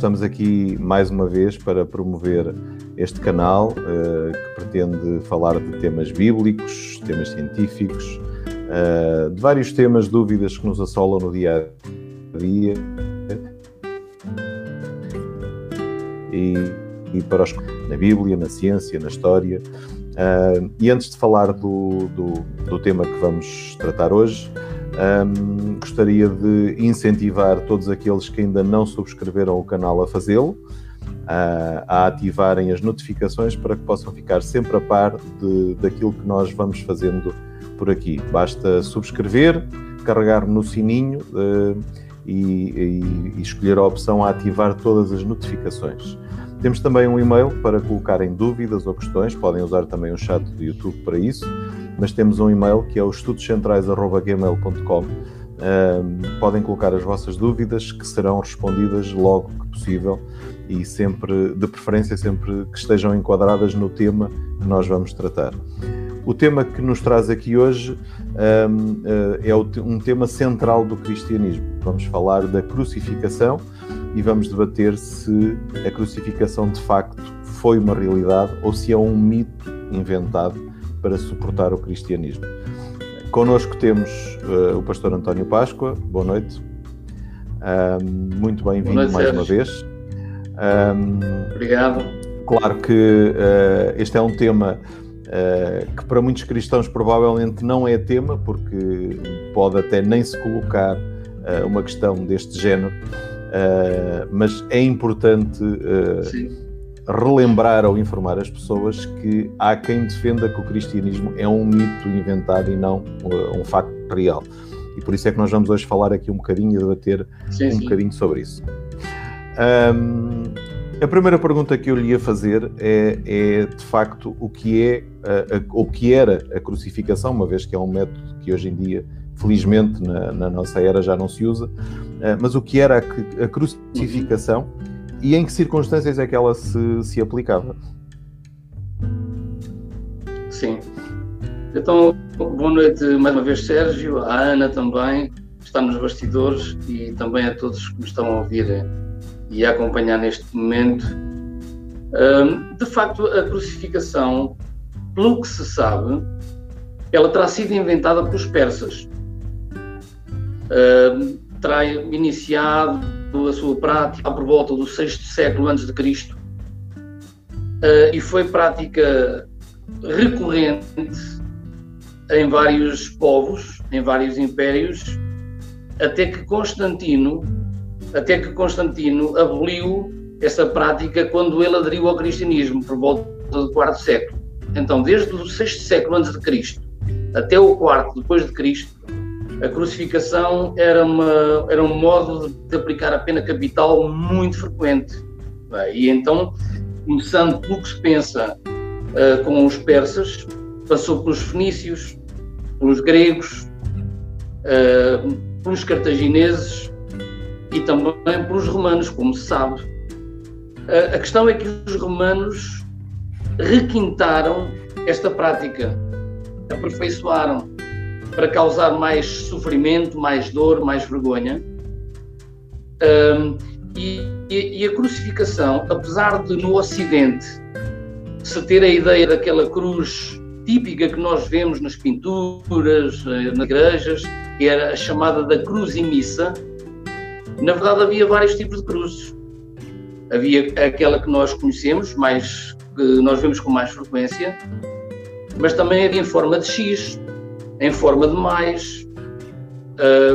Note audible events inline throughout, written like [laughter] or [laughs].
estamos aqui mais uma vez para promover este canal uh, que pretende falar de temas bíblicos, temas científicos, uh, de vários temas, dúvidas que nos assolam no dia a dia. E, e para os, na Bíblia, na ciência, na história. Uh, e antes de falar do, do, do, tema que vamos tratar hoje, um, gostaria de incentivar todos aqueles que ainda não subscreveram o canal a fazê-lo, uh, a ativarem as notificações para que possam ficar sempre a par de, daquilo que nós vamos fazendo por aqui. Basta subscrever, carregar no sininho uh, e, e, e escolher a opção a ativar todas as notificações. Temos também um e-mail para colocarem dúvidas ou questões, podem usar também o chat do YouTube para isso, mas temos um e-mail que é o estudoscentrais.gmail.com. podem colocar as vossas dúvidas que serão respondidas logo que possível e sempre, de preferência, sempre que estejam enquadradas no tema que nós vamos tratar. O tema que nos traz aqui hoje um, eh, é um tema central do cristianismo. Vamos falar da crucificação e vamos debater se a crucificação de facto foi uma realidade ou se é um mito inventado para suportar o cristianismo. Connosco temos uh, o pastor António Páscoa. Boa noite. Um, muito bem-vindo mais Sérgio. uma vez. Um, Obrigado. Claro que uh, este é um tema uh, que para muitos cristãos provavelmente não é tema, porque pode até nem se colocar uma questão deste género, Uh, mas é importante uh, relembrar ou informar as pessoas que há quem defenda que o cristianismo é um mito inventado e não uh, um facto real. E por isso é que nós vamos hoje falar aqui um bocadinho e debater sim, um sim. bocadinho sobre isso. Um, a primeira pergunta que eu lhe ia fazer é, é de facto o que é o que era a crucificação, uma vez que é um método que hoje em dia felizmente na, na, nossa era já não se usa, eh, mas o que era a, a crucificação e em que circunstâncias é que ela se, se aplicava? Sim. Então, boa noite mais uma vez, Sérgio, a Ana também, que está nos bastidores, e também a todos que me estão a ouvir e a acompanhar neste momento. De facto, a crucificação, pelo que se sabe, ela terá sido inventada pelos persas uh, terá iniciado a sua prática por volta do sexto século antes de Cristo uh, e foi prática recorrente em vários povos, em vários impérios, até que Constantino, até que Constantino aboliu essa prática quando ele aderiu ao cristianismo por volta do quarto século. Então, desde o sexto século antes de Cristo até o quarto depois de Cristo, a crucificação era, uma, era um modo de aplicar a pena capital muito frequente. E então, começando pelo que se pensa uh, com os persas, passou pelos fenícios, pelos gregos, uh, pelos cartagineses e também pelos romanos, como se sabe. Uh, a questão é que os romanos requintaram esta prática, aperfeiçoaram para causar mais sofrimento, mais dor, mais vergonha. Um, e, e, a crucificação, apesar de no Ocidente se ter a ideia daquela cruz típica que nós vemos nas pinturas, eh, nas igrejas, que era a chamada da cruz em missa, na verdade havia vários tipos de cruzes. Havia aquela que nós conhecemos, mais, que nós vemos com mais frequência, mas também havia em forma de X, em forma de mais.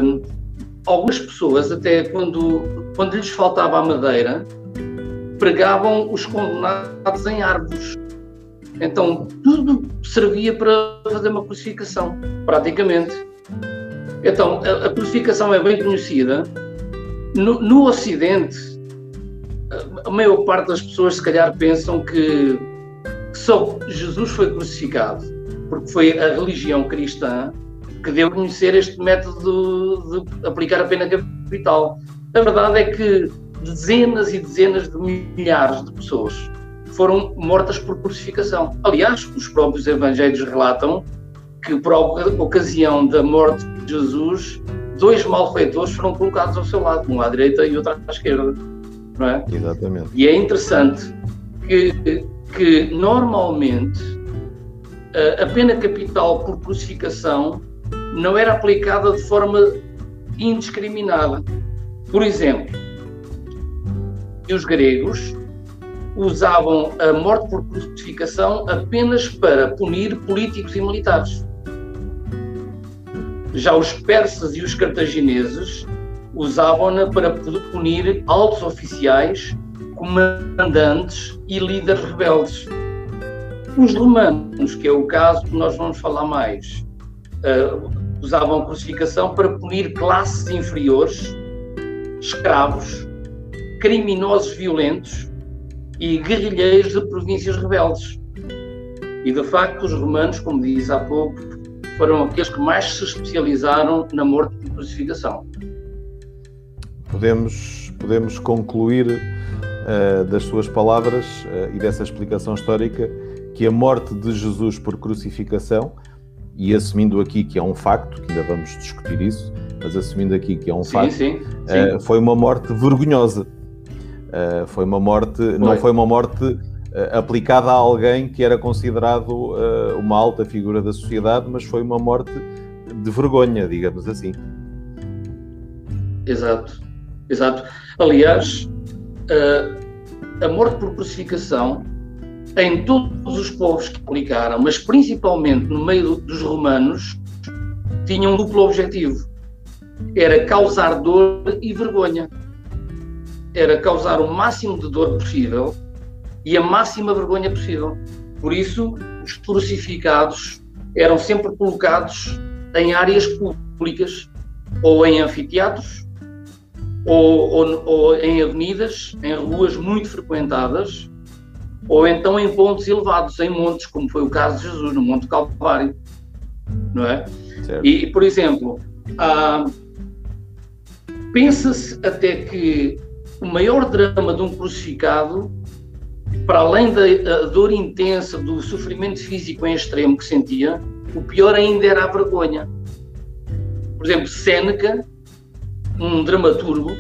Um, algumas pessoas, até quando, quando lhes faltava a madeira, pregavam os condenados em árvores. Então, tudo servia para fazer uma crucificação, praticamente. Então, a, a crucificação é bem conhecida. No, no Ocidente, a maior parte das pessoas, se calhar, pensam que só Jesus foi crucificado porque foi a religião cristã que deu a conhecer este método de aplicar a pena capital. A verdade é que dezenas e dezenas de milhares de pessoas foram mortas por crucificação. Aliás, os próprios evangelhos relatam que, por ocasião da morte de Jesus, dois malfeitores foram colocados ao seu lado, um à direita e outro à esquerda. não é? Exatamente. E é interessante que, que normalmente a pena capital por crucificação não era aplicada de forma indiscriminada. Por exemplo, os gregos usavam a morte por crucificação apenas para punir políticos e militares. Já os persas e os cartagineses usavam-na para punir altos oficiais, comandantes e líderes rebeldes. Os romanos, que é o caso que nós vamos falar mais, uh, usavam crucificação para punir classes inferiores, escravos, criminosos violentos e guerrilheiros de províncias rebeldes. E de facto, os romanos, como disse há pouco, foram aqueles que mais se especializaram na morte por crucificação. Podemos, podemos concluir uh, das suas palavras uh, e dessa explicação histórica que a morte de Jesus por crucificação, e assumindo aqui que é um facto, que ainda vamos discutir isso, mas assumindo aqui que é um sim, facto, sim, sim. Uh, foi uma morte vergonhosa. Uh, foi uma morte, foi. não foi uma morte uh, aplicada a alguém que era considerado uma alta figura da sociedade, mas foi uma morte de vergonha, digamos assim. Exato, exato. Aliás, a morte por crucificação em todos os povos que aplicaram, mas principalmente no meio dos romanos, tinha um duplo objetivo: era causar dor e vergonha era causar o máximo de dor possível e a máxima vergonha possível. Por isso, os crucificados eram sempre colocados em áreas públicas, ou em anfiteatros, ou, ou, ou, em avenidas, em ruas muito frequentadas, ou então em pontos elevados, em montes, como foi o caso de Jesus, no Monte Calvário. Não é? E, por exemplo, ah, pensa-se até que o maior drama de um crucificado, para além da dor intensa, do sofrimento físico em extremo que sentia, o pior ainda era a vergonha. Por exemplo, Séneca, um dramaturgo,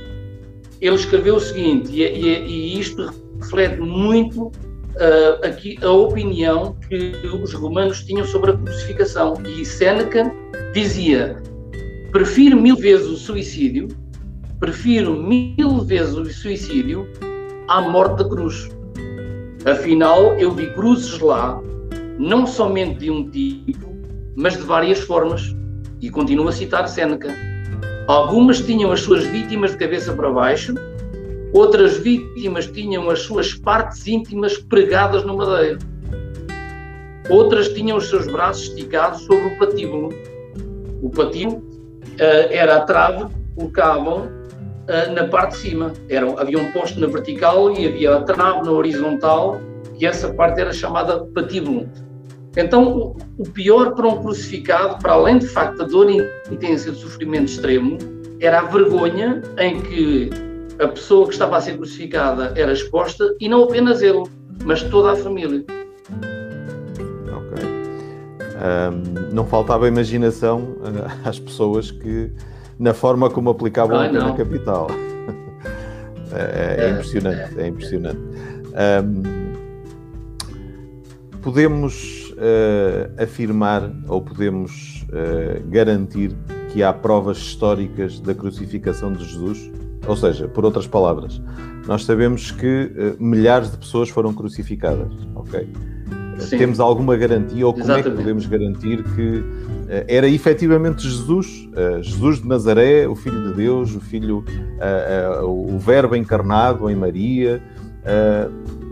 ele escreveu o seguinte, e, e, e isto reflete muito uh, aqui a opinião que os romanos tinham sobre a crucificação. E Séneca dizia: prefiro mil vezes o suicídio prefiro mil vezes o suicídio à morte da cruz. Afinal, eu vi cruzes lá, não somente de um tipo, mas de várias formas. E continuo a citar Séneca. Algumas tinham as suas vítimas de cabeça para baixo, outras vítimas tinham as suas partes íntimas pregadas no madeiro. Outras tinham os seus braços esticados sobre o patíbulo. O patíbulo uh, era a trave que colocavam uh, na parte de cima. Era, havia um posto na vertical e havia a trave na horizontal, e essa parte era chamada patíbulo. Então, o, o pior para um crucificado, para além de facto da dor intensa e do sofrimento extremo, era a vergonha em que a pessoa que estava a ser crucificada era exposta, e não apenas ele, mas toda a família. Ok. Um, não faltava imaginação às pessoas que na forma como aplicavam a pena capital. [laughs] é, é, é, impressionante, é impressionante. Um, podemos uh, afirmar ou podemos uh, garantir que há provas históricas da crucificação de Jesus? Ou seja, por outras palavras, nós sabemos que uh, milhares de pessoas foram crucificadas, ok? Sim. Temos alguma garantia ou como Exatamente. é que podemos garantir que eh, era efetivamente Jesus, eh, Jesus de Nazaré, o Filho de Deus, o Filho, eh, o Verbo encarnado em Maria.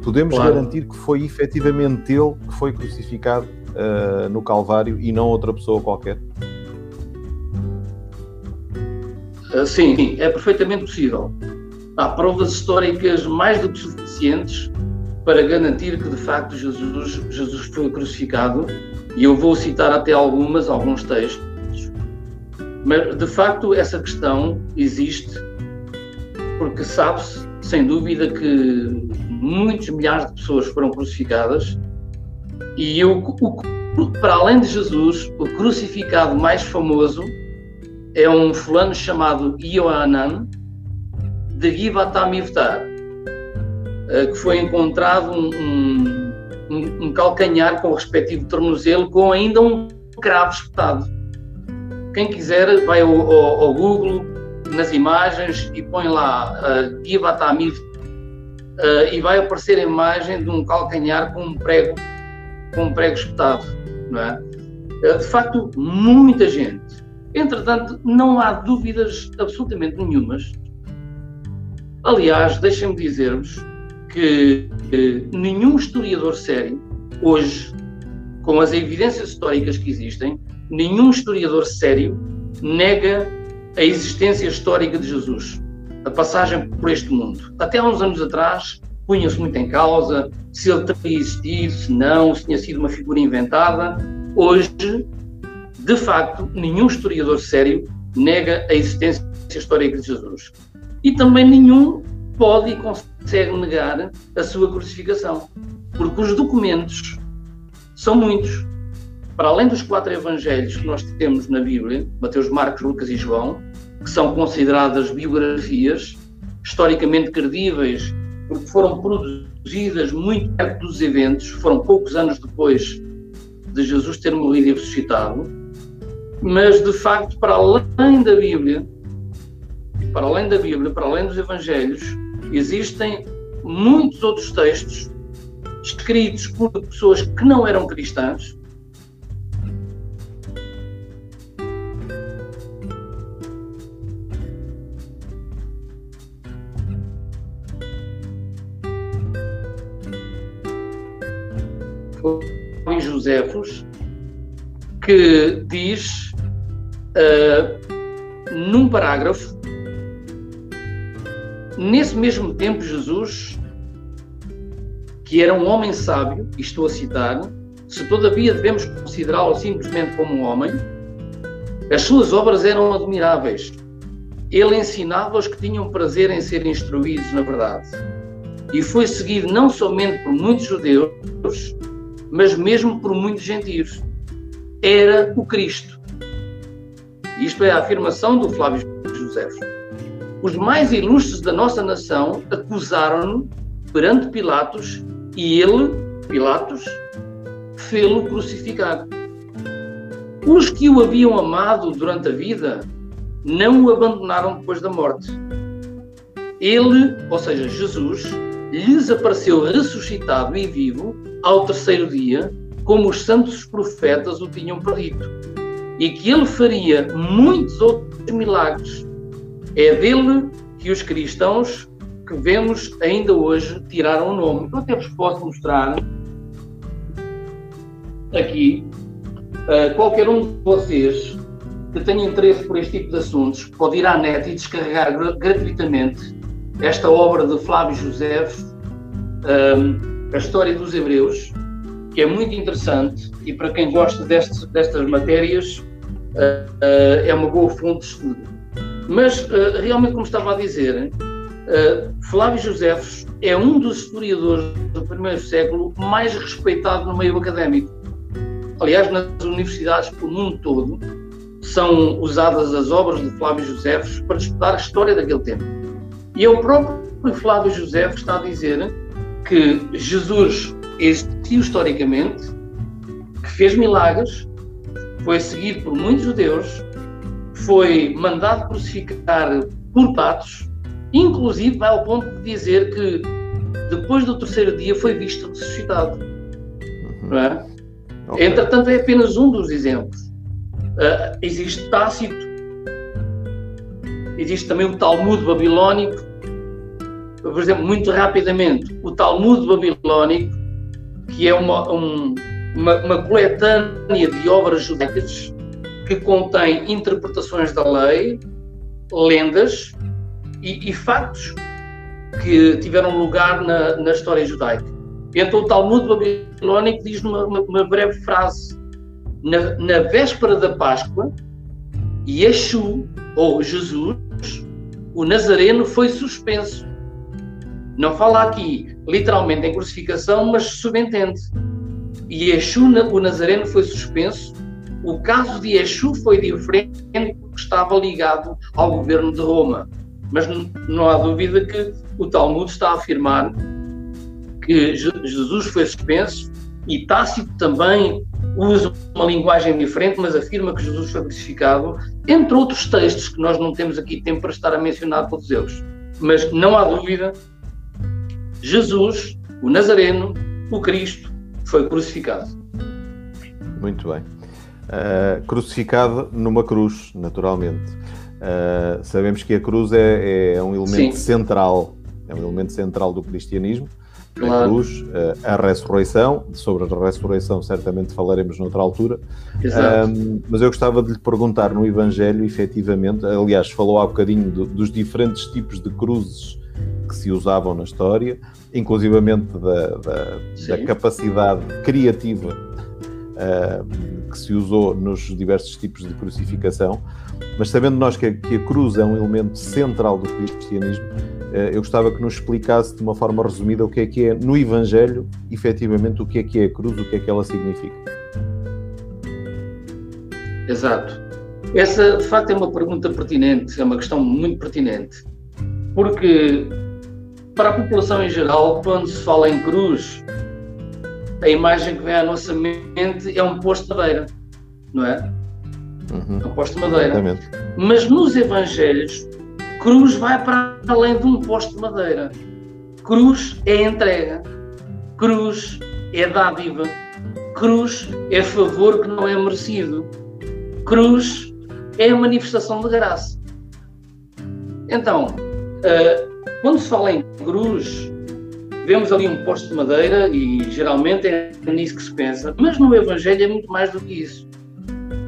Podemos claro. garantir que foi efetivamente ele que foi crucificado no Calvário e não outra pessoa qualquer? Sim, é perfeitamente possível. Há provas históricas mais do que suficientes para garantir que de facto Jesus, Jesus foi crucificado, e eu vou citar até algumas, alguns textos, mas de facto essa questão existe, porque sabe-se, sem dúvida, que muitos milhares de pessoas foram crucificadas, e eu, o, para além de Jesus, o crucificado mais famoso é um fulano chamado Ioannan de Givatam Ivtar uh, que foi encontrado um, um, um, calcanhar com o respectivo tornozelo com ainda um cravo espetado. Quem quiser vai ao, ao, ao Google, nas imagens e põe lá uh, Givatamid uh, e vai aparecer a imagem de um calcanhar com um prego, com um prego espetado. Não é? Uh, de facto, muita gente. Entretanto, não há dúvidas absolutamente nenhumas. Aliás, deixem-me dizer-vos que, que nenhum historiador sério, hoje, com as evidências históricas que existem, nenhum historiador sério nega a existência histórica de Jesus, a passagem por este mundo. Até há uns anos atrás, punha-se muito em causa se ele teria existido, se não, se tinha sido uma figura inventada. Hoje, de facto, nenhum historiador sério nega a existência histórica de Jesus. E também nenhum pode e consegue negar a sua crucificação, porque os documentos são muitos para além dos quatro evangelhos que nós temos na Bíblia, Mateus, Marcos, Lucas e João, que são consideradas biografias historicamente credíveis, porque foram produzidas muito perto dos eventos, foram poucos anos depois de Jesus ter morrido e ressuscitado, mas de facto, para além da Bíblia, para além da Bíblia, para além dos evangelhos, existem muitos outros textos escritos por pessoas que não eram cristãs, Josefos, que diz uh, num parágrafo, nesse mesmo tempo Jesus, que era um homem sábio, e estou a citar, se todavia devemos considerá-lo simplesmente como um homem, as suas obras eram admiráveis. Ele ensinava os que tinham prazer em serem instruídos na verdade. E foi seguido não somente por muitos judeus, mas mesmo por muitos gentios. Era o Cristo. Isto é a afirmação do Flávio José. Os mais ilustres da nossa nação acusaram-no perante Pilatos e ele, Pilatos, fê-lo crucificar. Os que o haviam amado durante a vida não o abandonaram depois da morte. Ele, ou seja, Jesus, lhes apareceu ressuscitado e vivo ao terceiro dia, como os santos profetas o tinham predito, e que ele faria muitos outros milagres. É dele que os cristãos que vemos ainda hoje tiraram o nome. Eu até vos posso mostrar aqui uh, qualquer um de vocês que tenha interesse por este tipo de assuntos pode ir à net e descarregar gratuitamente esta obra de Flávio José, um, a história dos Hebreus, que é muito interessante e para quem gosta destes, destas matérias uh, uh, é uma boa fonte de estudo. Mas, uh, realmente, como estava a dizer, Flávio Josefos é um dos historiadores do primeiro século mais respeitado no meio académico. Aliás, nas universidades pelo mundo todo são usadas as obras de Flávio Josefos para estudar a história daquele tempo. E é o próprio Flávio Josefos está a dizer que Jesus existiu historicamente, que fez milagres, foi seguido por muitos judeus, foi mandado crucificar por patos, inclusive vai ao ponto de dizer que depois do terceiro dia foi visto ressuscitado. Uhum. É? Okay. Entretanto, é apenas um dos exemplos. Uh, existe Tácito, existe também o Talmud babilónico, por exemplo, muito rapidamente, o Talmud babilónico, que é uma, um, uma, uma coletânea de obras judaicas que contém interpretações da lei, lendas e, e factos que tiveram lugar na, na história judaica. Então, o Talmud babilónico diz uma, uma, breve frase: na, na, véspera da Páscoa, Yeshu, ou Jesus, o Nazareno, foi suspenso não fala aqui literalmente em crucificação, mas subentende. E Yeshu, o Nazareno, foi suspenso. O caso de Yeshu foi diferente porque estava ligado ao governo de Roma. Mas não há dúvida que o Talmud está a afirmar que Jesus foi suspenso e Tácito também usa uma linguagem diferente, mas afirma que Jesus foi crucificado, entre outros textos que nós não temos aqui tempo para estar a mencionar todos eles. Mas não há dúvida, Jesus, o Nazareno, o Cristo, foi crucificado. Muito bem. Uh, crucificado numa cruz, naturalmente. Uh, sabemos que a cruz é, é um elemento Sim. central, é um elemento central do cristianismo claro. a cruz, eh, a ressurreição. Sobre a ressurreição, certamente falaremos noutra altura. Mas eu gostava de lhe perguntar no Evangelho, efetivamente, aliás, falou há bocadinho do, dos diferentes tipos de cruzes que se usavam na história, inclusivamente da, da, da capacidade criativa uh, que se usou nos diversos tipos de crucificação. Mas sabendo nós que a, que a cruz é um elemento central do cristianismo, eh, eu gostava que nos explicasse de uma forma resumida o que é que é no Evangelho, efetivamente, o que é que é a cruz, o que é que ela significa. Exato. Essa, de facto, é uma pergunta pertinente, é uma questão muito pertinente, porque para a população em geral, quando se fala em cruz, a imagem que vem à nossa mente é um posto de madeira, não é? Uhum. É um posto de madeira. Exatamente. Mas nos Evangelhos, Cruz vai para além de um posto de madeira. Cruz é entrega. Cruz é dádiva. Cruz é favor que não é merecido. Cruz é a manifestação de graça. Então, uh, quando se fala em cruz, vemos ali um posto de madeira e geralmente é nisso que se pensa, mas no Evangelho é muito mais do que isso.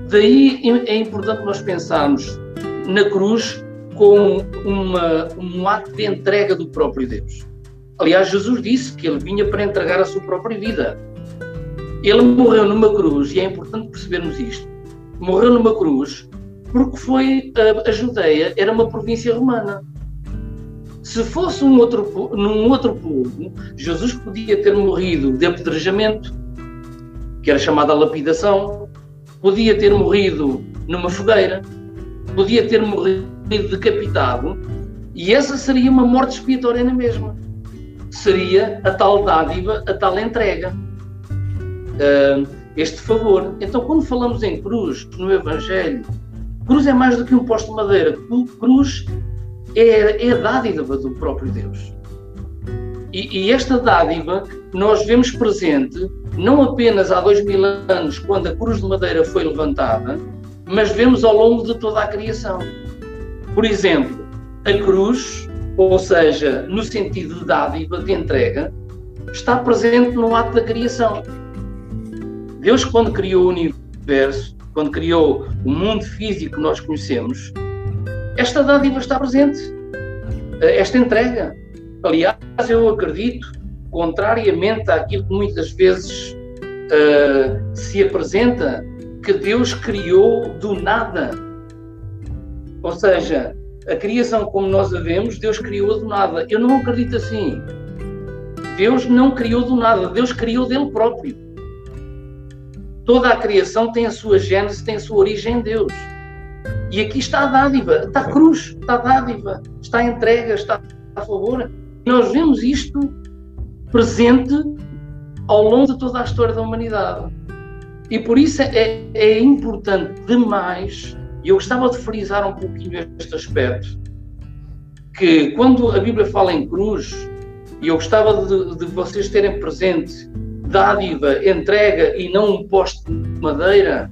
Daí é importante nós pensarmos na cruz com uma, um ato de entrega do próprio Deus. Aliás, Jesus disse que ele vinha para entregar a sua própria vida. Ele morreu numa cruz, e é importante percebermos isto. Morreu numa cruz porque foi a, a Judeia era uma província romana. Se fosse um outro, num outro povo, Jesus podia ter morrido de apedrejamento, que era chamada lapidação, podia ter morrido numa fogueira, podia ter morrido decapitado, e essa seria uma morte expiatória na mesma. Seria a tal dádiva, a tal entrega, uh, este favor. Então, quando falamos em cruz no Evangelho, cruz é mais do que um posto de madeira. Cruz é, é a dádiva do próprio Deus. E, e, esta dádiva nós vemos presente não apenas há dois mil anos, quando a cruz de madeira foi levantada, mas vemos ao longo de toda a criação. Por exemplo, a cruz, ou seja, no sentido de dádiva, de entrega, está presente no ato da criação. Deus, quando criou o universo, quando criou o mundo físico que nós conhecemos, esta dádiva está presente, esta entrega. Aliás, eu acredito, contrariamente àquilo que muitas vezes uh, se apresenta, que Deus criou do nada ou seja, a criação como nós a vemos, Deus criou do nada. Eu não acredito assim. Deus não criou do nada, Deus criou dele próprio. Toda a criação tem a sua gênese, tem a sua origem em Deus. E aqui está a dádiva, está a cruz, está a dádiva, está a entrega, está a favor. E nós vemos isto presente ao longo de toda a história da humanidade. E por isso é, é importante demais e eu gostava de frisar um pouquinho este aspecto, que quando a Bíblia fala em cruz, e eu gostava de, de vocês terem presente dádiva, entrega e não um poste de madeira,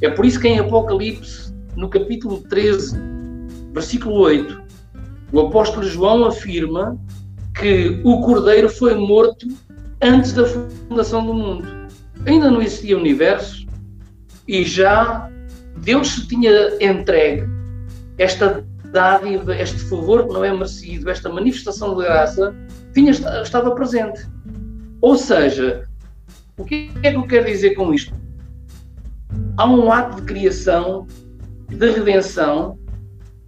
é por isso que em Apocalipse, no capítulo 13, versículo 8, o apóstolo João afirma que o cordeiro foi morto antes da fundação do mundo. Ainda não existia universo e já Deus se tinha entregue esta dádiva, este favor que não é merecido, esta manifestação de graça, tinha, estava presente. Ou seja, o que é que eu quero dizer com isto? Há um ato de criação, de redenção,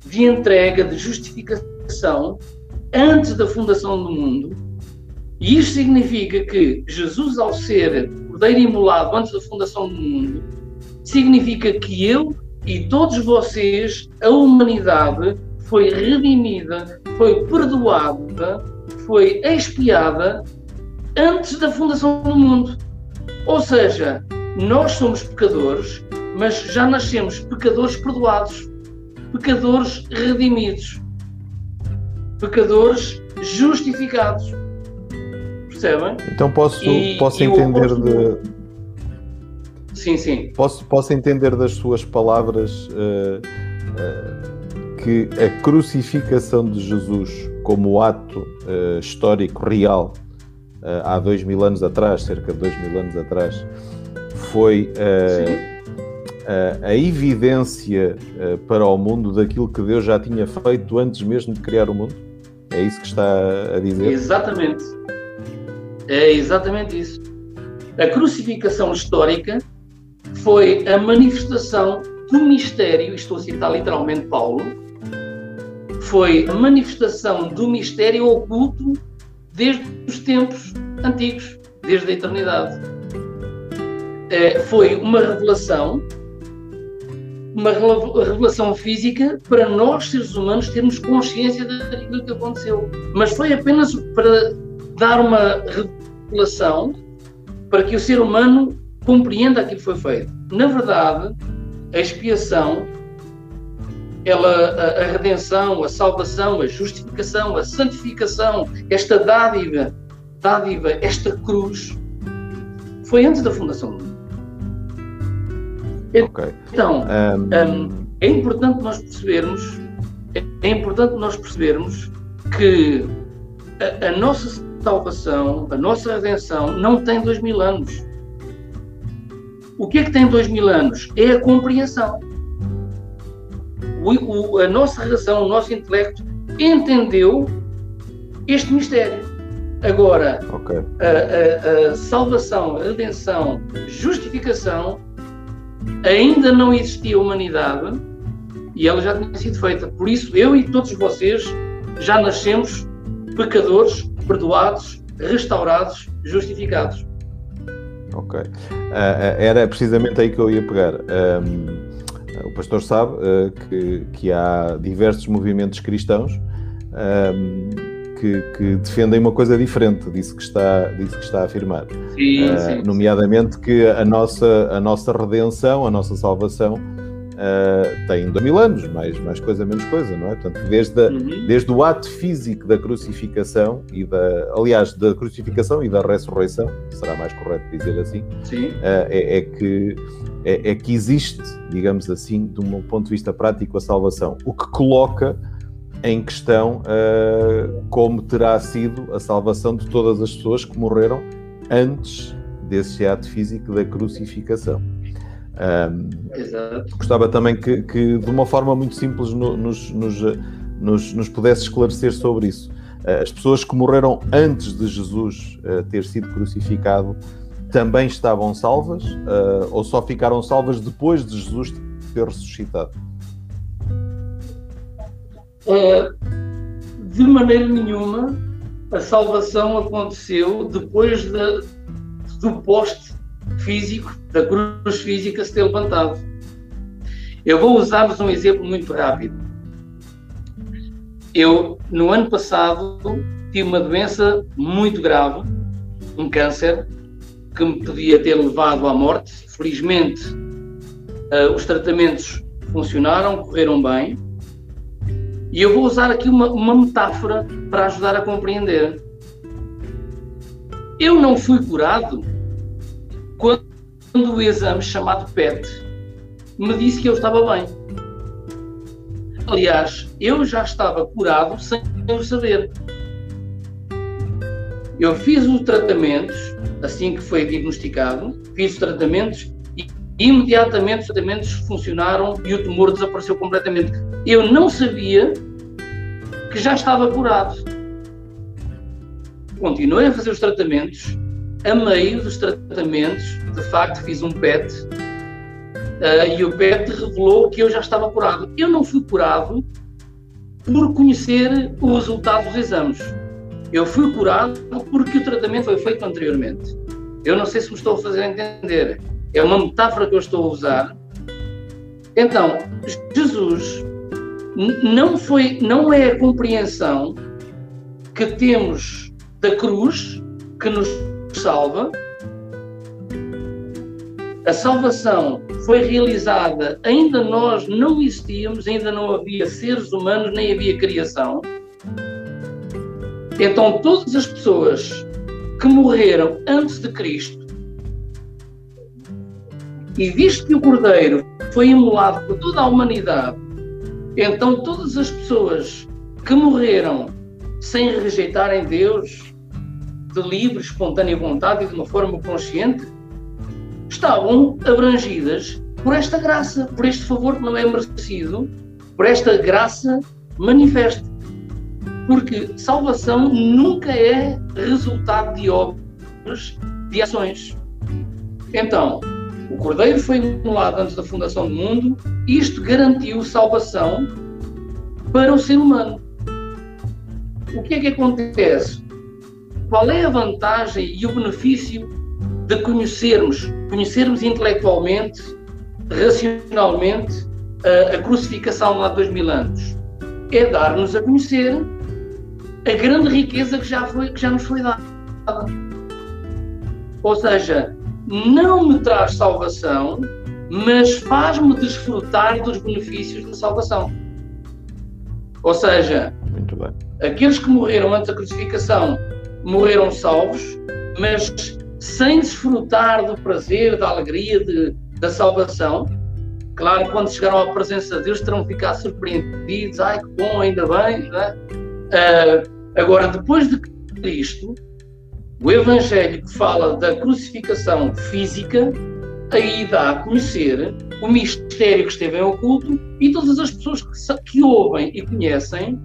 de entrega, de justificação antes da fundação do mundo. E isto significa que Jesus, ao ser cordeiro imolado antes da fundação do mundo, significa que eu e todos vocês, a humanidade, foi redimida, foi perdoada, foi expiada antes da fundação do mundo. Ou seja, nós somos pecadores, mas já nascemos pecadores perdoados, pecadores redimidos, pecadores justificados. Percebem? Então posso, e, posso e entender de. Sim, sim. Posso, posso entender das suas palavras uh, uh, que a crucificação de Jesus como ato uh, histórico real há dois mil anos atrás, cerca de dois mil anos atrás, foi a, evidência para o mundo daquilo que Deus já tinha feito antes mesmo de criar o mundo? É isso que está a dizer? Exatamente. É exatamente isso. A crucificação histórica foi a manifestação do mistério, estou a citar literalmente Paulo, foi a manifestação do mistério oculto desde os tempos antigos, desde a eternidade. É, foi uma revelação, uma revelação física para nós, seres humanos, termos consciência daquilo que aconteceu. Mas foi apenas para dar uma revelação para que o ser humano compreenda aquilo que foi feito. Na verdade, a expiação, ela, a, a redenção, a salvação, a justificação, a santificação, esta dádiva, dádiva, esta cruz, foi antes da fundação do mundo. Okay. Então, um... É importante nós percebermos, é importante nós percebermos que a, a nossa salvação, a nossa redenção não tem dois mil anos. O que é que tem dois mil anos? É a compreensão. O, o, a nossa razão, o nosso intelecto entendeu este mistério. Agora, okay. a, a, a, salvação, a redenção, justificação, ainda não existia humanidade e ela já tinha sido feita. Por isso, eu e todos vocês já nascemos pecadores, perdoados, restaurados, justificados. Ok. Uh, era precisamente aí que eu ia pegar. O pastor sabe uh, que, há diversos movimentos cristãos que, que, defendem uma coisa diferente disso que está, disso que está a afirmar. Sim, uh, sim, nomeadamente que a nossa, a nossa redenção, a nossa salvação uh, tem dois mil anos, mais, mais coisa, menos coisa, não é? Portanto, desde, a, uhum. desde o ato físico da crucificação e da, aliás, da crucificação e da ressurreição, será mais correto dizer assim, uh, é, é, que é, é, que existe, digamos assim, de um ponto de vista prático, a salvação, o que coloca em questão uh, como terá sido a salvação de todas as pessoas que morreram antes desse ato físico da crucificação. Um, gostava também que, que, de uma forma muito simples, no, nos, nos, nos, nos, pudesse esclarecer sobre isso. Uh, as pessoas que morreram antes de Jesus uh, ter sido crucificado também estavam salvas ou só ficaram salvas depois de Jesus ter ressuscitado? De maneira nenhuma, a salvação aconteceu depois de, do poste físico, da cruz física se ter levantado. Eu vou usar-vos um exemplo muito rápido. Eu, no ano passado, tive uma doença muito grave, um câncer, que me podia ter levado à morte. Felizmente, uh, os tratamentos funcionaram, correram bem. E eu vou usar aqui uma, uma metáfora para ajudar a compreender. Eu não fui curado quando o exame chamado PET me disse que eu estava bem. Aliás, eu já estava curado sem eu saber. Eu fiz os tratamentos, assim que foi diagnosticado, fiz os tratamentos imediatamente os tratamentos funcionaram e o tumor desapareceu completamente. Eu não sabia que já estava curado. Continuei a fazer os tratamentos a meio dos tratamentos, de facto, fiz um PET uh, e o PET revelou que eu já estava curado. Eu não fui curado por conhecer o resultado dos exames. Eu fui curado porque o tratamento foi feito anteriormente. Eu não sei se me estou a fazer entender. É uma metáfora que eu estou a usar. Então, Jesus não foi, não é a compreensão que temos da cruz que nos salva. A salvação foi realizada, ainda nós não existíamos, ainda não havia seres humanos, nem havia criação. Então, todas as pessoas que morreram antes de Cristo, e visto que o Cordeiro foi imolado por toda a humanidade, então todas as pessoas que morreram sem rejeitarem Deus, de livre, espontânea vontade e de uma forma consciente, estavam abrangidas por esta graça, por este favor que não é merecido, por esta graça manifesta. Porque salvação nunca é resultado de obras, de ações. Então, o Cordeiro foi imolado antes da fundação do mundo, isto garantiu salvação para o ser humano. O que é que acontece? Qual é a vantagem e o benefício de conhecermos, conhecermos intelectualmente, racionalmente, a, a crucificação lá de dois mil anos? É dar-nos a conhecer a grande riqueza que já, foi, que já nos foi dada. Ou seja, não me traz salvação, mas faz-me desfrutar dos benefícios da salvação. Ou seja, aqueles que morreram antes da crucificação morreram salvos, mas sem desfrutar do prazer, da alegria, de, da salvação. Claro, quando chegaram à presença de Deus, terão ficado surpreendidos. Ai, que bom, ainda bem. Uh, agora, depois de Cristo, o Evangelho que fala da crucificação física, aí dá a conhecer o mistério que esteve em oculto e todas as pessoas que, que ouvem e conhecem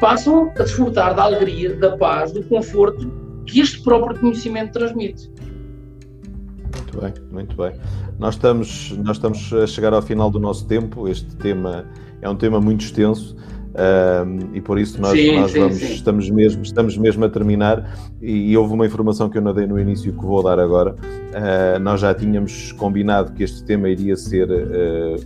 passam a desfrutar da alegria, da paz, do conforto que este próprio conhecimento transmite. Muito bem, muito bem. Nós estamos, nós estamos a chegar ao final do nosso tempo. Este tema é um tema muito extenso. Um, e por isso nós, sim, nós sim, vamos, sim. Estamos, mesmo, estamos mesmo a terminar e, e, houve uma informação que eu não dei no início que vou dar agora. Uh, nós já tínhamos combinado que este tema iria ser uh,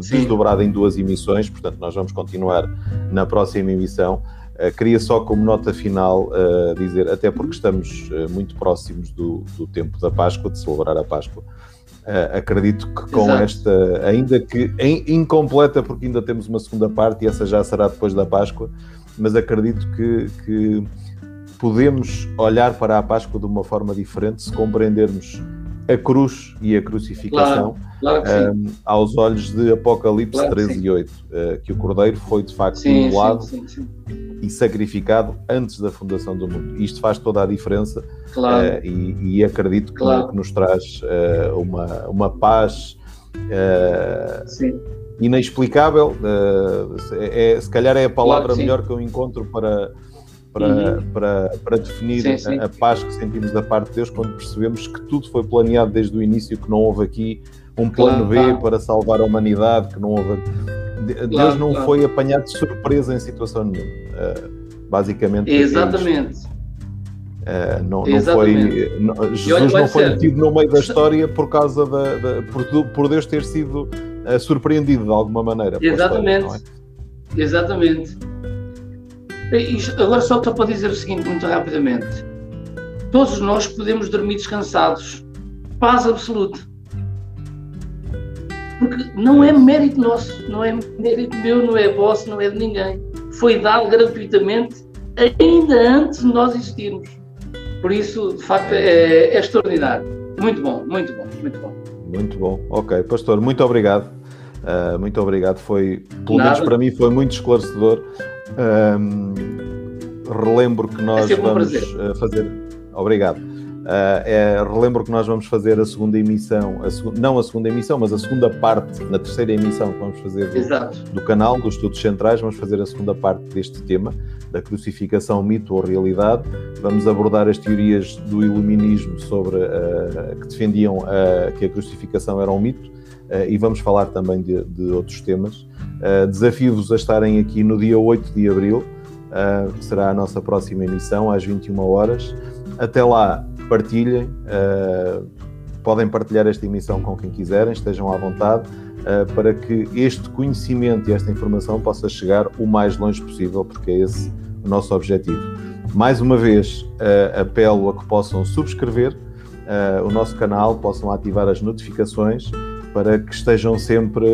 desdobrado em duas emissões, portanto nós vamos continuar na próxima emissão. Uh, queria só como nota final dizer, até porque estamos muito próximos do, do tempo da Páscoa, de celebrar a Páscoa, Uh, acredito que com Exato. esta, ainda que incompleta, porque ainda temos uma segunda parte e essa já será depois da Páscoa, mas acredito que, que podemos olhar para a Páscoa de uma forma diferente se compreendermos a cruz e a crucificação claro, claro um, aos olhos de Apocalipse claro 13 e 8, uh, eh, que o Cordeiro foi de facto sim, imolado sim, sim, e sacrificado antes da fundação do mundo. Isto faz toda a diferença uh, e, e, acredito que, que nos traz uh, uma, uma paz inexplicável. é, se calhar é a palavra melhor que eu encontro para, para, uhum. para, para definir sim, sim. A, a, paz que sentimos da parte de Deus quando percebemos que tudo foi planeado desde o início, que não houve aqui um plano claro, B para salvar a humanidade, que não houve Deus claro, não claro. foi apanhado de surpresa em situação nenhuma. Uh, basicamente. Exatamente. Uh, não, não foi, não, Jesus não foi metido no meio da história por causa da, da por, por, Deus ter sido uh, surpreendido de alguma maneira. Exatamente. História, é? Exatamente. Agora só para dizer o seguinte muito rapidamente. Todos nós podemos dormir descansados. Paz absoluta porque não é mérito nosso, não é mérito meu, não é vosso, não é de ninguém. Foi dado gratuitamente ainda antes de nós existirmos. Por isso, de facto, é, é extraordinário. Muito bom, muito bom, muito bom. Muito bom. Ok, pastor, muito obrigado. Uh, muito obrigado. Foi, pelo Nada. menos para mim, foi muito esclarecedor. Um, relembro que nós é vamos um fazer. Obrigado. Uh, é, relembro que nós vamos fazer a segunda emissão, a não a segunda emissão, mas a segunda parte, na terceira emissão que vamos fazer do, do, canal, dos estudos centrais, vamos fazer a segunda parte deste tema, da crucificação, mito ou realidade. Vamos abordar as teorias do iluminismo sobre uh, que defendiam uh, que a crucificação era um mito e vamos falar também de, de outros temas. Desafio-vos a estarem aqui no dia 8 de abril, que será a nossa próxima emissão, às 21 horas. Até lá, partilhem, uh, podem partilhar esta emissão com quem quiserem, estejam à vontade, uh, para que este conhecimento e esta informação possa chegar o mais longe possível, porque é esse o nosso objetivo. Mais uma vez, uh, apelo a que possam subscrever uh, o nosso canal, possam ativar as notificações para que estejam sempre,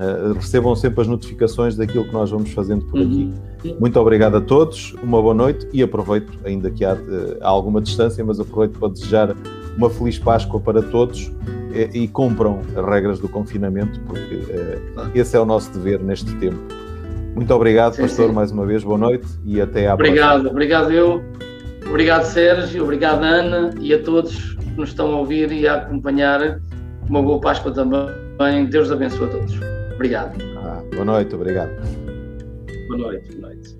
uh, recebam sempre as notificações daquilo que nós vamos fazendo por aqui. Uhum. Muito obrigado a todos, uma boa noite e aproveito, ainda que há, há alguma distância, mas aproveito para desejar uma feliz Páscoa para todos e, e cumpram as regras do confinamento, porque uh, esse é o nosso dever neste tempo. Muito obrigado, sim, pastor, sim. mais uma vez, boa noite e até à obrigado, próxima. Obrigado, obrigado eu, obrigado Sérgio, obrigado Ana e a todos que nos estão a ouvir e a acompanhar. Uma boa Páscoa também. Deus abençoe a todos. Obrigado. Ah, boa noite, obrigado. Boa noite, boa noite.